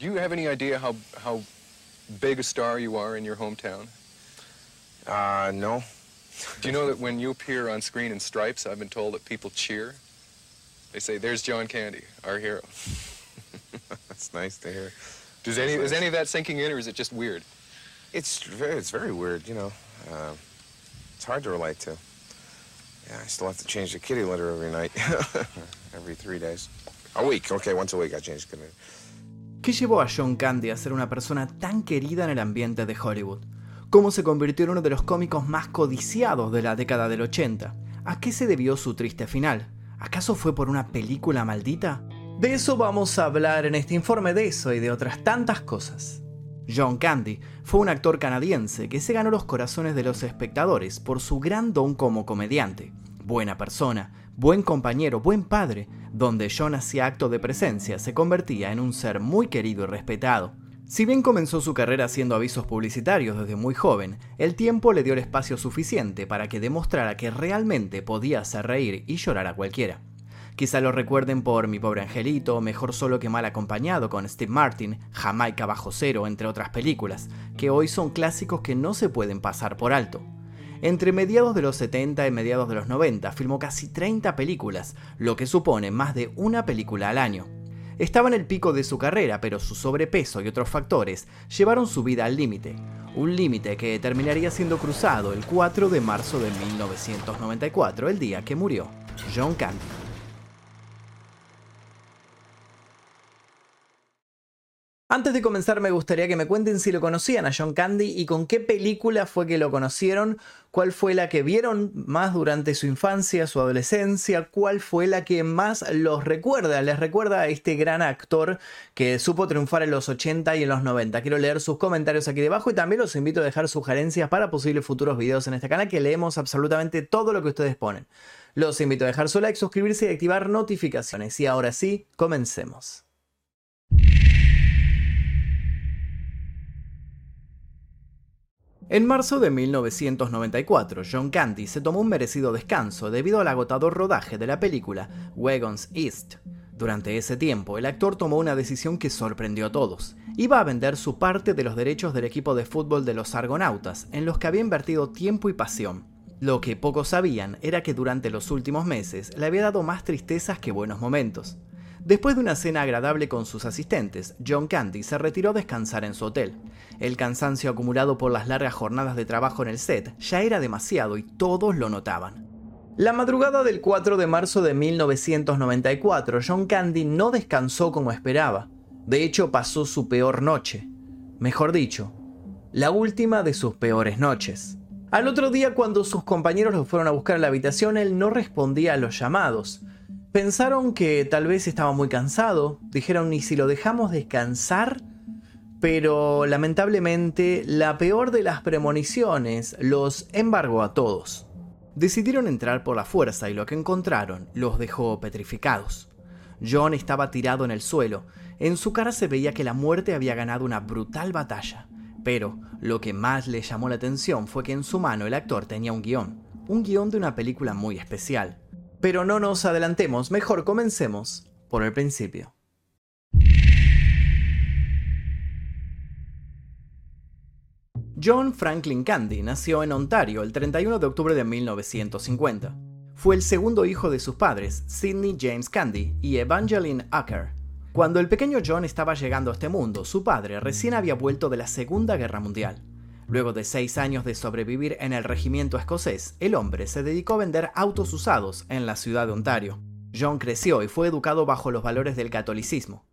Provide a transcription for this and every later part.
Do you have any idea how, how big a star you are in your hometown? Uh, no. Do you know that when you appear on screen in stripes, I've been told that people cheer? They say, there's John Candy, our hero. That's nice to hear. Does any, is any of that sinking in, or is it just weird? It's very, it's very weird, you know. Uh, it's hard to relate to. Yeah, I still have to change the kitty litter every night, every three days. A week, okay, once a week I change the kitty litter. ¿Qué llevó a John Candy a ser una persona tan querida en el ambiente de Hollywood? ¿Cómo se convirtió en uno de los cómicos más codiciados de la década del 80? ¿A qué se debió su triste final? ¿Acaso fue por una película maldita? De eso vamos a hablar en este informe de eso y de otras tantas cosas. John Candy fue un actor canadiense que se ganó los corazones de los espectadores por su gran don como comediante. Buena persona, buen compañero, buen padre, donde John hacía acto de presencia se convertía en un ser muy querido y respetado. Si bien comenzó su carrera haciendo avisos publicitarios desde muy joven, el tiempo le dio el espacio suficiente para que demostrara que realmente podía hacer reír y llorar a cualquiera. Quizá lo recuerden por Mi pobre angelito, Mejor solo que mal acompañado con Steve Martin, Jamaica bajo cero, entre otras películas, que hoy son clásicos que no se pueden pasar por alto. Entre mediados de los 70 y mediados de los 90 filmó casi 30 películas, lo que supone más de una película al año. Estaba en el pico de su carrera, pero su sobrepeso y otros factores llevaron su vida al límite. Un límite que terminaría siendo cruzado el 4 de marzo de 1994, el día que murió John Candy. Antes de comenzar me gustaría que me cuenten si lo conocían a John Candy y con qué película fue que lo conocieron, cuál fue la que vieron más durante su infancia, su adolescencia, cuál fue la que más los recuerda, les recuerda a este gran actor que supo triunfar en los 80 y en los 90. Quiero leer sus comentarios aquí debajo y también los invito a dejar sugerencias para posibles futuros videos en este canal que leemos absolutamente todo lo que ustedes ponen. Los invito a dejar su like, suscribirse y activar notificaciones. Y ahora sí, comencemos. En marzo de 1994, John Candy se tomó un merecido descanso debido al agotador rodaje de la película Wagons East. Durante ese tiempo, el actor tomó una decisión que sorprendió a todos. Iba a vender su parte de los derechos del equipo de fútbol de los Argonautas, en los que había invertido tiempo y pasión. Lo que pocos sabían era que durante los últimos meses le había dado más tristezas que buenos momentos. Después de una cena agradable con sus asistentes, John Candy se retiró a descansar en su hotel. El cansancio acumulado por las largas jornadas de trabajo en el set ya era demasiado y todos lo notaban. La madrugada del 4 de marzo de 1994, John Candy no descansó como esperaba. De hecho, pasó su peor noche. Mejor dicho, la última de sus peores noches. Al otro día, cuando sus compañeros lo fueron a buscar a la habitación, él no respondía a los llamados. Pensaron que tal vez estaba muy cansado, dijeron, ¿y si lo dejamos descansar? Pero lamentablemente la peor de las premoniciones los embargó a todos. Decidieron entrar por la fuerza y lo que encontraron los dejó petrificados. John estaba tirado en el suelo, en su cara se veía que la muerte había ganado una brutal batalla, pero lo que más le llamó la atención fue que en su mano el actor tenía un guion, un guion de una película muy especial. Pero no nos adelantemos, mejor comencemos por el principio. John Franklin Candy nació en Ontario el 31 de octubre de 1950. Fue el segundo hijo de sus padres, Sidney James Candy y Evangeline Acker. Cuando el pequeño John estaba llegando a este mundo, su padre recién había vuelto de la Segunda Guerra Mundial. Luego de seis años de sobrevivir en el regimiento escocés, el hombre se dedicó a vender autos usados en la ciudad de Ontario. John creció y fue educado bajo los valores del catolicismo.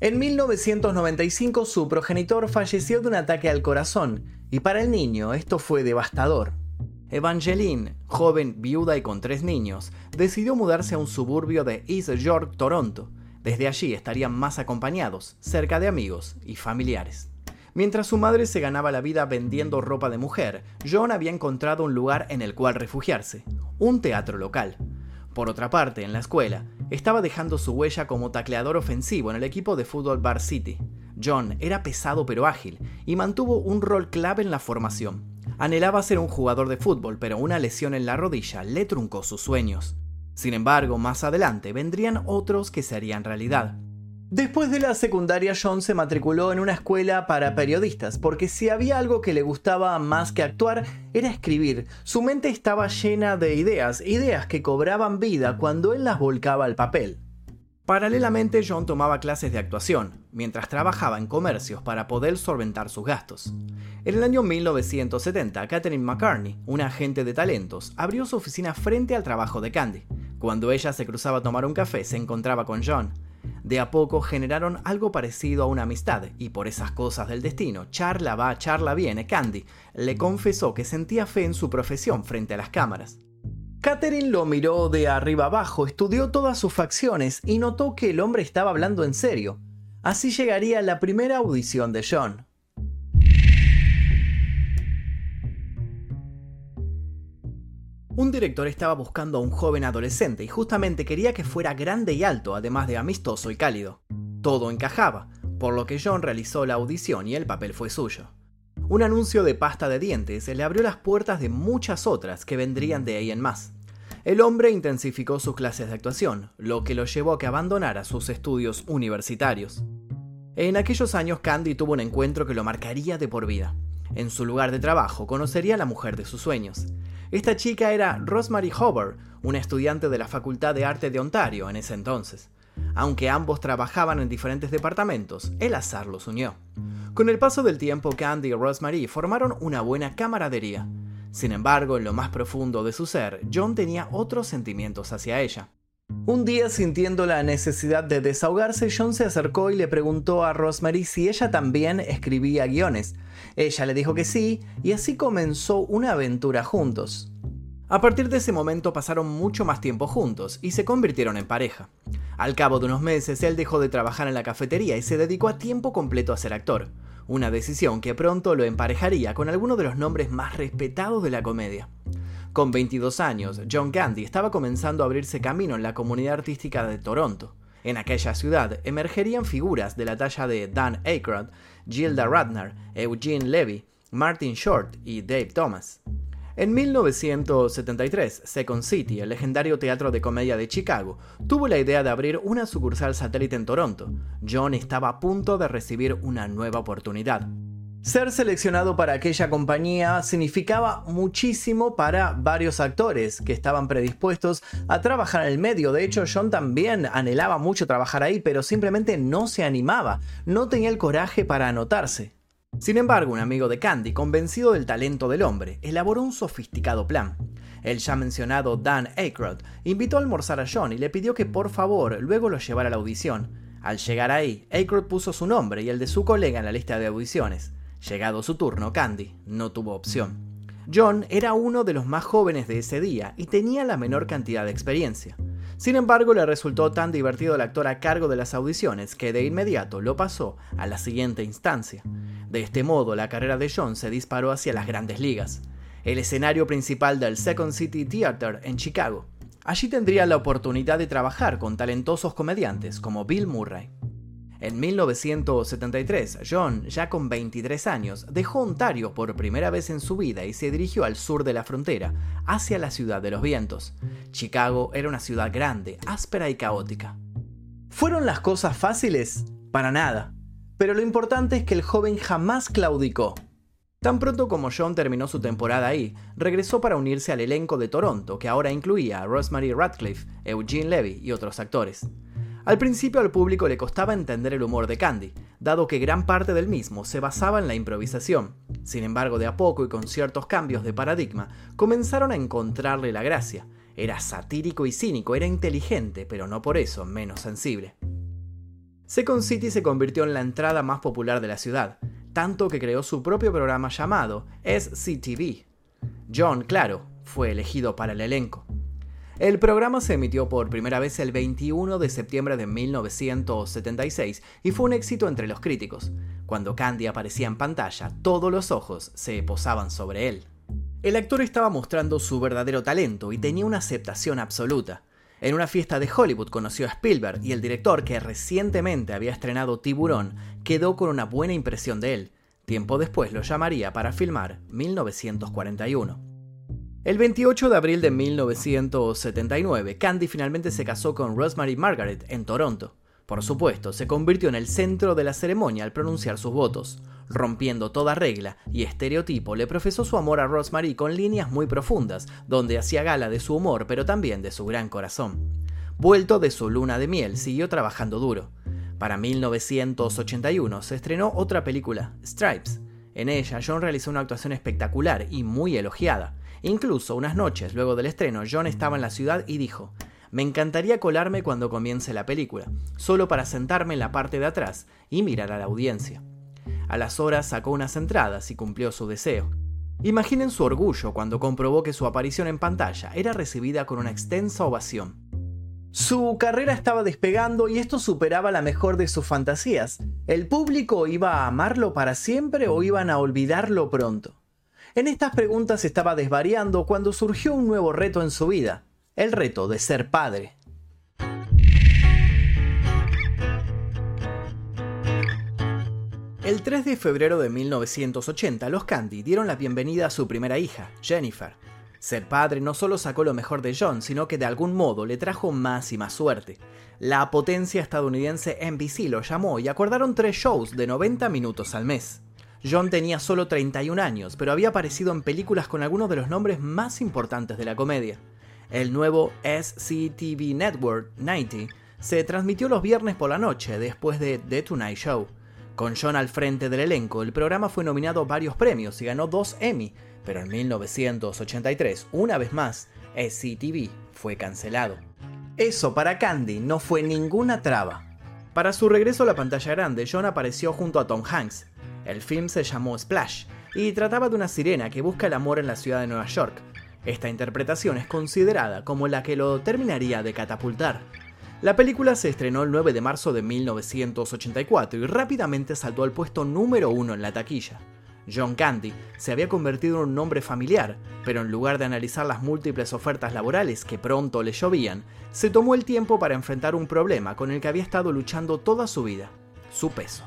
En 1995 su progenitor falleció de un ataque al corazón, y para el niño esto fue devastador. Evangeline, joven, viuda y con tres niños, decidió mudarse a un suburbio de East York, Toronto. Desde allí estarían más acompañados, cerca de amigos y familiares. Mientras su madre se ganaba la vida vendiendo ropa de mujer, John había encontrado un lugar en el cual refugiarse, un teatro local. Por otra parte, en la escuela, estaba dejando su huella como tacleador ofensivo en el equipo de fútbol Bar City. John era pesado pero ágil y mantuvo un rol clave en la formación. Anhelaba ser un jugador de fútbol, pero una lesión en la rodilla le truncó sus sueños. Sin embargo, más adelante vendrían otros que se harían realidad. Después de la secundaria, John se matriculó en una escuela para periodistas, porque si había algo que le gustaba más que actuar, era escribir. Su mente estaba llena de ideas, ideas que cobraban vida cuando él las volcaba al papel. Paralelamente, John tomaba clases de actuación, mientras trabajaba en comercios para poder solventar sus gastos. En el año 1970, Catherine McCartney, una agente de talentos, abrió su oficina frente al trabajo de Candy. Cuando ella se cruzaba a tomar un café, se encontraba con John. De a poco generaron algo parecido a una amistad, y por esas cosas del destino, charla va, charla viene, Candy le confesó que sentía fe en su profesión frente a las cámaras. Catherine lo miró de arriba abajo, estudió todas sus facciones y notó que el hombre estaba hablando en serio. Así llegaría la primera audición de John. Un director estaba buscando a un joven adolescente y justamente quería que fuera grande y alto, además de amistoso y cálido. Todo encajaba, por lo que John realizó la audición y el papel fue suyo. Un anuncio de pasta de dientes le abrió las puertas de muchas otras que vendrían de ahí en más. El hombre intensificó sus clases de actuación, lo que lo llevó a que abandonara sus estudios universitarios. En aquellos años Candy tuvo un encuentro que lo marcaría de por vida. En su lugar de trabajo conocería a la mujer de sus sueños. Esta chica era Rosemary Hover, una estudiante de la Facultad de Arte de Ontario en ese entonces. Aunque ambos trabajaban en diferentes departamentos, el azar los unió. Con el paso del tiempo, Candy y Rosemary formaron una buena camaradería. Sin embargo, en lo más profundo de su ser, John tenía otros sentimientos hacia ella. Un día, sintiendo la necesidad de desahogarse, John se acercó y le preguntó a Rosemary si ella también escribía guiones. Ella le dijo que sí, y así comenzó una aventura juntos. A partir de ese momento pasaron mucho más tiempo juntos y se convirtieron en pareja. Al cabo de unos meses, él dejó de trabajar en la cafetería y se dedicó a tiempo completo a ser actor, una decisión que pronto lo emparejaría con algunos de los nombres más respetados de la comedia. Con 22 años, John Candy estaba comenzando a abrirse camino en la comunidad artística de Toronto. En aquella ciudad emergerían figuras de la talla de Dan Aykroyd, Gilda Radner, Eugene Levy, Martin Short y Dave Thomas. En 1973, Second City, el legendario teatro de comedia de Chicago, tuvo la idea de abrir una sucursal satélite en Toronto. John estaba a punto de recibir una nueva oportunidad. Ser seleccionado para aquella compañía significaba muchísimo para varios actores que estaban predispuestos a trabajar en el medio. De hecho, John también anhelaba mucho trabajar ahí, pero simplemente no se animaba, no tenía el coraje para anotarse. Sin embargo, un amigo de Candy, convencido del talento del hombre, elaboró un sofisticado plan. El ya mencionado Dan Aykroyd invitó a almorzar a John y le pidió que por favor luego lo llevara a la audición. Al llegar ahí, Aykroyd puso su nombre y el de su colega en la lista de audiciones. Llegado su turno, Candy no tuvo opción. John era uno de los más jóvenes de ese día y tenía la menor cantidad de experiencia. Sin embargo, le resultó tan divertido el actor a cargo de las audiciones que de inmediato lo pasó a la siguiente instancia. De este modo, la carrera de John se disparó hacia las grandes ligas, el escenario principal del Second City Theater en Chicago. Allí tendría la oportunidad de trabajar con talentosos comediantes como Bill Murray. En 1973, John, ya con 23 años, dejó Ontario por primera vez en su vida y se dirigió al sur de la frontera, hacia la ciudad de los vientos. Chicago era una ciudad grande, áspera y caótica. ¿Fueron las cosas fáciles? Para nada. Pero lo importante es que el joven jamás claudicó. Tan pronto como John terminó su temporada ahí, regresó para unirse al elenco de Toronto, que ahora incluía a Rosemary Radcliffe, Eugene Levy y otros actores. Al principio al público le costaba entender el humor de Candy, dado que gran parte del mismo se basaba en la improvisación. Sin embargo, de a poco y con ciertos cambios de paradigma, comenzaron a encontrarle la gracia. Era satírico y cínico, era inteligente, pero no por eso menos sensible. Second City se convirtió en la entrada más popular de la ciudad, tanto que creó su propio programa llamado SCTV. John, claro, fue elegido para el elenco. El programa se emitió por primera vez el 21 de septiembre de 1976 y fue un éxito entre los críticos. Cuando Candy aparecía en pantalla, todos los ojos se posaban sobre él. El actor estaba mostrando su verdadero talento y tenía una aceptación absoluta. En una fiesta de Hollywood conoció a Spielberg y el director, que recientemente había estrenado Tiburón, quedó con una buena impresión de él. Tiempo después lo llamaría para filmar 1941. El 28 de abril de 1979, Candy finalmente se casó con Rosemary Margaret en Toronto. Por supuesto, se convirtió en el centro de la ceremonia al pronunciar sus votos. Rompiendo toda regla y estereotipo, le profesó su amor a Rosemary con líneas muy profundas, donde hacía gala de su humor pero también de su gran corazón. Vuelto de su luna de miel, siguió trabajando duro. Para 1981 se estrenó otra película, Stripes. En ella, John realizó una actuación espectacular y muy elogiada. Incluso unas noches luego del estreno, John estaba en la ciudad y dijo, me encantaría colarme cuando comience la película, solo para sentarme en la parte de atrás y mirar a la audiencia. A las horas sacó unas entradas y cumplió su deseo. Imaginen su orgullo cuando comprobó que su aparición en pantalla era recibida con una extensa ovación. Su carrera estaba despegando y esto superaba la mejor de sus fantasías. ¿El público iba a amarlo para siempre o iban a olvidarlo pronto? En estas preguntas estaba desvariando cuando surgió un nuevo reto en su vida, el reto de ser padre. El 3 de febrero de 1980, los Candy dieron la bienvenida a su primera hija, Jennifer. Ser padre no solo sacó lo mejor de John, sino que de algún modo le trajo más y más suerte. La potencia estadounidense NBC lo llamó y acordaron tres shows de 90 minutos al mes. John tenía solo 31 años, pero había aparecido en películas con algunos de los nombres más importantes de la comedia. El nuevo SCTV Network 90 se transmitió los viernes por la noche después de The Tonight Show. Con John al frente del elenco, el programa fue nominado a varios premios y ganó dos Emmy, pero en 1983, una vez más, SCTV fue cancelado. Eso para Candy no fue ninguna traba. Para su regreso a la pantalla grande, John apareció junto a Tom Hanks. El film se llamó Splash y trataba de una sirena que busca el amor en la ciudad de Nueva York, esta interpretación es considerada como la que lo terminaría de catapultar. La película se estrenó el 9 de marzo de 1984 y rápidamente saltó al puesto número uno en la taquilla. John Candy se había convertido en un nombre familiar, pero en lugar de analizar las múltiples ofertas laborales que pronto le llovían, se tomó el tiempo para enfrentar un problema con el que había estado luchando toda su vida, su peso.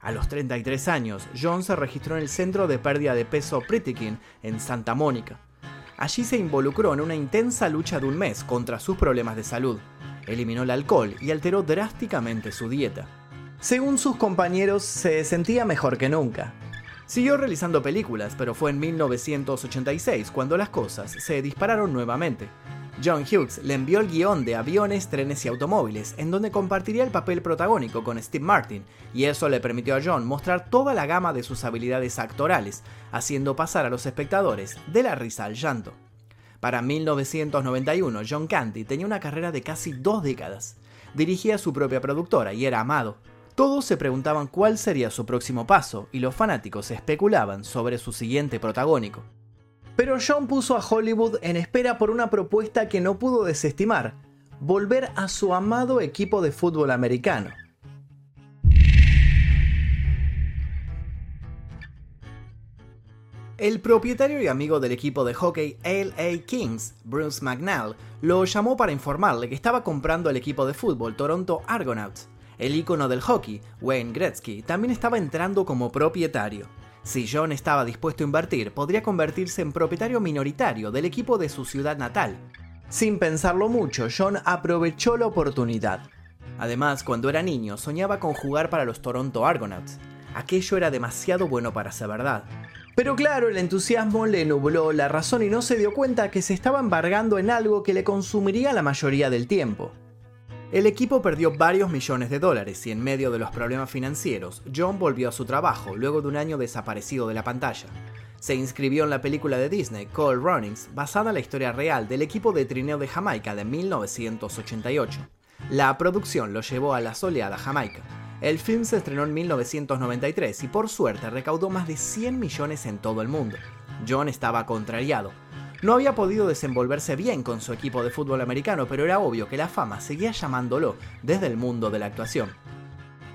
A los 33 años, John se registró en el Centro de Pérdida de Peso Pritikin en Santa Mónica. Allí se involucró en una intensa lucha de un mes contra sus problemas de salud. Eliminó el alcohol y alteró drásticamente su dieta. Según sus compañeros, se sentía mejor que nunca. Siguió realizando películas, pero fue en 1986 cuando las cosas se dispararon nuevamente. John Hughes le envió el guion de Aviones, Trenes y Automóviles, en donde compartiría el papel protagónico con Steve Martin, y eso le permitió a John mostrar toda la gama de sus habilidades actorales, haciendo pasar a los espectadores de la risa al llanto. Para 1991, John Candy tenía una carrera de casi dos décadas. Dirigía su propia productora y era amado. Todos se preguntaban cuál sería su próximo paso y los fanáticos especulaban sobre su siguiente protagónico. Pero John puso a Hollywood en espera por una propuesta que no pudo desestimar, volver a su amado equipo de fútbol americano. El propietario y amigo del equipo de hockey LA Kings, Bruce McNall, lo llamó para informarle que estaba comprando el equipo de fútbol Toronto Argonauts. El ícono del hockey, Wayne Gretzky, también estaba entrando como propietario. Si John estaba dispuesto a invertir, podría convertirse en propietario minoritario del equipo de su ciudad natal. Sin pensarlo mucho, John aprovechó la oportunidad. Además, cuando era niño, soñaba con jugar para los Toronto Argonauts. Aquello era demasiado bueno para ser verdad. Pero claro, el entusiasmo le nubló la razón y no se dio cuenta que se estaba embargando en algo que le consumiría la mayoría del tiempo. El equipo perdió varios millones de dólares y en medio de los problemas financieros, John volvió a su trabajo luego de un año desaparecido de la pantalla. Se inscribió en la película de Disney Call Runnings, basada en la historia real del equipo de trineo de Jamaica de 1988. La producción lo llevó a la soleada Jamaica. El film se estrenó en 1993 y por suerte recaudó más de 100 millones en todo el mundo. John estaba contrariado, no había podido desenvolverse bien con su equipo de fútbol americano, pero era obvio que la fama seguía llamándolo desde el mundo de la actuación.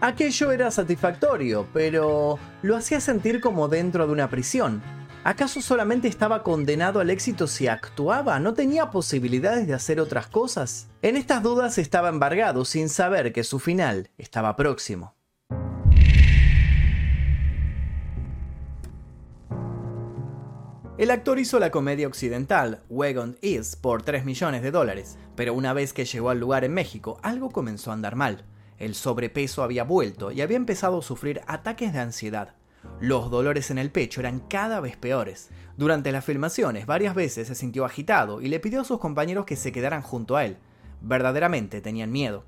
Aquello era satisfactorio, pero lo hacía sentir como dentro de una prisión. ¿Acaso solamente estaba condenado al éxito si actuaba? ¿No tenía posibilidades de hacer otras cosas? En estas dudas estaba embargado sin saber que su final estaba próximo. El actor hizo la comedia occidental Wagon Is por 3 millones de dólares, pero una vez que llegó al lugar en México, algo comenzó a andar mal. El sobrepeso había vuelto y había empezado a sufrir ataques de ansiedad. Los dolores en el pecho eran cada vez peores. Durante las filmaciones varias veces se sintió agitado y le pidió a sus compañeros que se quedaran junto a él. Verdaderamente tenían miedo.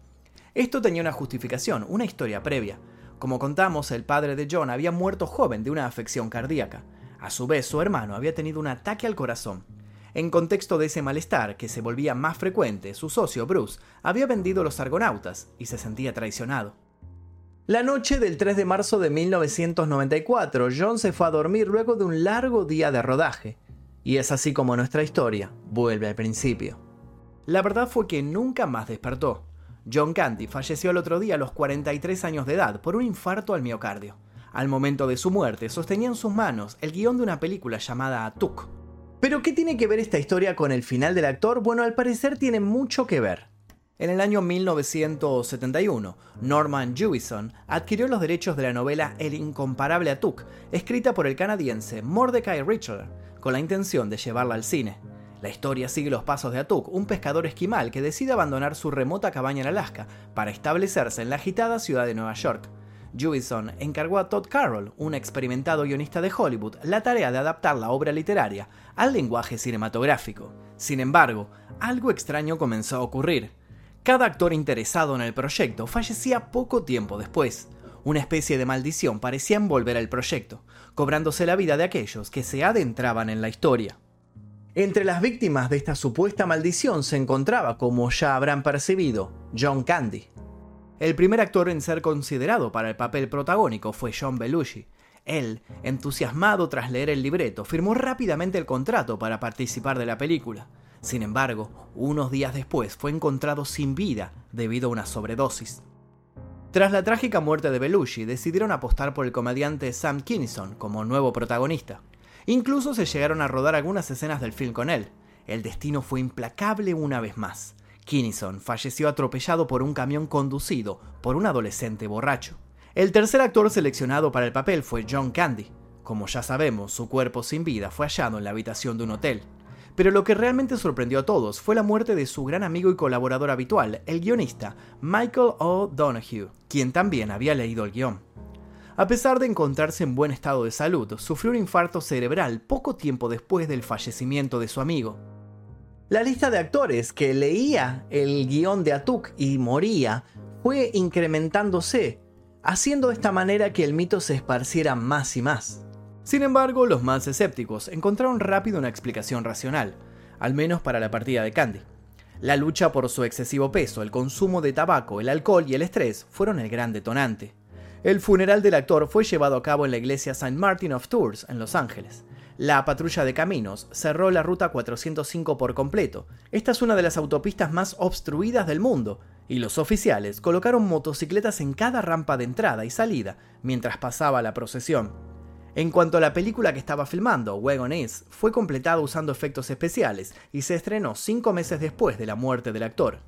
Esto tenía una justificación, una historia previa. Como contamos, el padre de John había muerto joven de una afección cardíaca. A su vez, su hermano había tenido un ataque al corazón. En contexto de ese malestar que se volvía más frecuente, su socio Bruce había vendido los argonautas y se sentía traicionado. La noche del 3 de marzo de 1994, John se fue a dormir luego de un largo día de rodaje. Y es así como nuestra historia vuelve al principio. La verdad fue que nunca más despertó. John Candy falleció el otro día a los 43 años de edad por un infarto al miocardio. Al momento de su muerte sostenía en sus manos el guion de una película llamada Atuk. Pero ¿qué tiene que ver esta historia con el final del actor? Bueno, al parecer tiene mucho que ver. En el año 1971, Norman Jewison adquirió los derechos de la novela El incomparable Atuk, escrita por el canadiense Mordecai Richler, con la intención de llevarla al cine. La historia sigue los pasos de Atuk, un pescador esquimal que decide abandonar su remota cabaña en Alaska para establecerse en la agitada ciudad de Nueva York. Jewison encargó a Todd Carroll, un experimentado guionista de Hollywood, la tarea de adaptar la obra literaria al lenguaje cinematográfico. Sin embargo, algo extraño comenzó a ocurrir. Cada actor interesado en el proyecto fallecía poco tiempo después. Una especie de maldición parecía envolver el proyecto, cobrándose la vida de aquellos que se adentraban en la historia. Entre las víctimas de esta supuesta maldición se encontraba, como ya habrán percibido, John Candy. El primer actor en ser considerado para el papel protagónico fue John Belushi. Él, entusiasmado tras leer el libreto, firmó rápidamente el contrato para participar de la película. Sin embargo, unos días después fue encontrado sin vida debido a una sobredosis. Tras la trágica muerte de Belushi, decidieron apostar por el comediante Sam Kinison como nuevo protagonista. Incluso se llegaron a rodar algunas escenas del film con él. El destino fue implacable una vez más. Kinison falleció atropellado por un camión conducido por un adolescente borracho. El tercer actor seleccionado para el papel fue John Candy. Como ya sabemos, su cuerpo sin vida fue hallado en la habitación de un hotel. Pero lo que realmente sorprendió a todos fue la muerte de su gran amigo y colaborador habitual, el guionista Michael O'Donoghue, quien también había leído el guion. A pesar de encontrarse en buen estado de salud, sufrió un infarto cerebral poco tiempo después del fallecimiento de su amigo. La lista de actores que leía el guion de Atuk y moría fue incrementándose, haciendo de esta manera que el mito se esparciera más y más. Sin embargo, los más escépticos encontraron rápido una explicación racional, al menos para la partida de Candy. La lucha por su excesivo peso, el consumo de tabaco, el alcohol y el estrés fueron el gran detonante. El funeral del actor fue llevado a cabo en la iglesia St. Martin of Tours, en Los Ángeles. La patrulla de caminos cerró la ruta 405 por completo. Esta es una de las autopistas más obstruidas del mundo, y los oficiales colocaron motocicletas en cada rampa de entrada y salida mientras pasaba la procesión. En cuanto a la película que estaba filmando, Wagon Is, fue completada usando efectos especiales y se estrenó cinco meses después de la muerte del actor.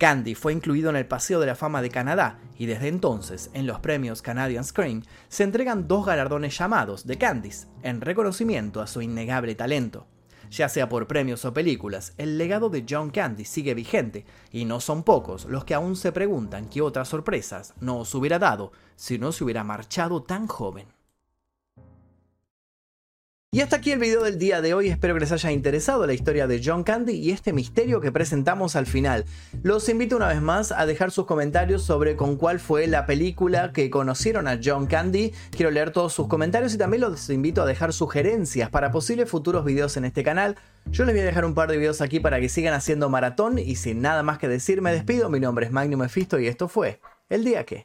Candy fue incluido en el Paseo de la Fama de Canadá y desde entonces, en los premios Canadian Screen, se entregan dos galardones llamados The Candys, en reconocimiento a su innegable talento. Ya sea por premios o películas, el legado de John Candy sigue vigente y no son pocos los que aún se preguntan qué otras sorpresas nos hubiera dado si no se hubiera marchado tan joven. Y hasta aquí el video del día de hoy, espero que les haya interesado la historia de John Candy y este misterio que presentamos al final. Los invito una vez más a dejar sus comentarios sobre con cuál fue la película que conocieron a John Candy. Quiero leer todos sus comentarios y también los invito a dejar sugerencias para posibles futuros videos en este canal. Yo les voy a dejar un par de videos aquí para que sigan haciendo maratón y sin nada más que decir me despido. Mi nombre es Magnum Mephisto y esto fue El Día Que.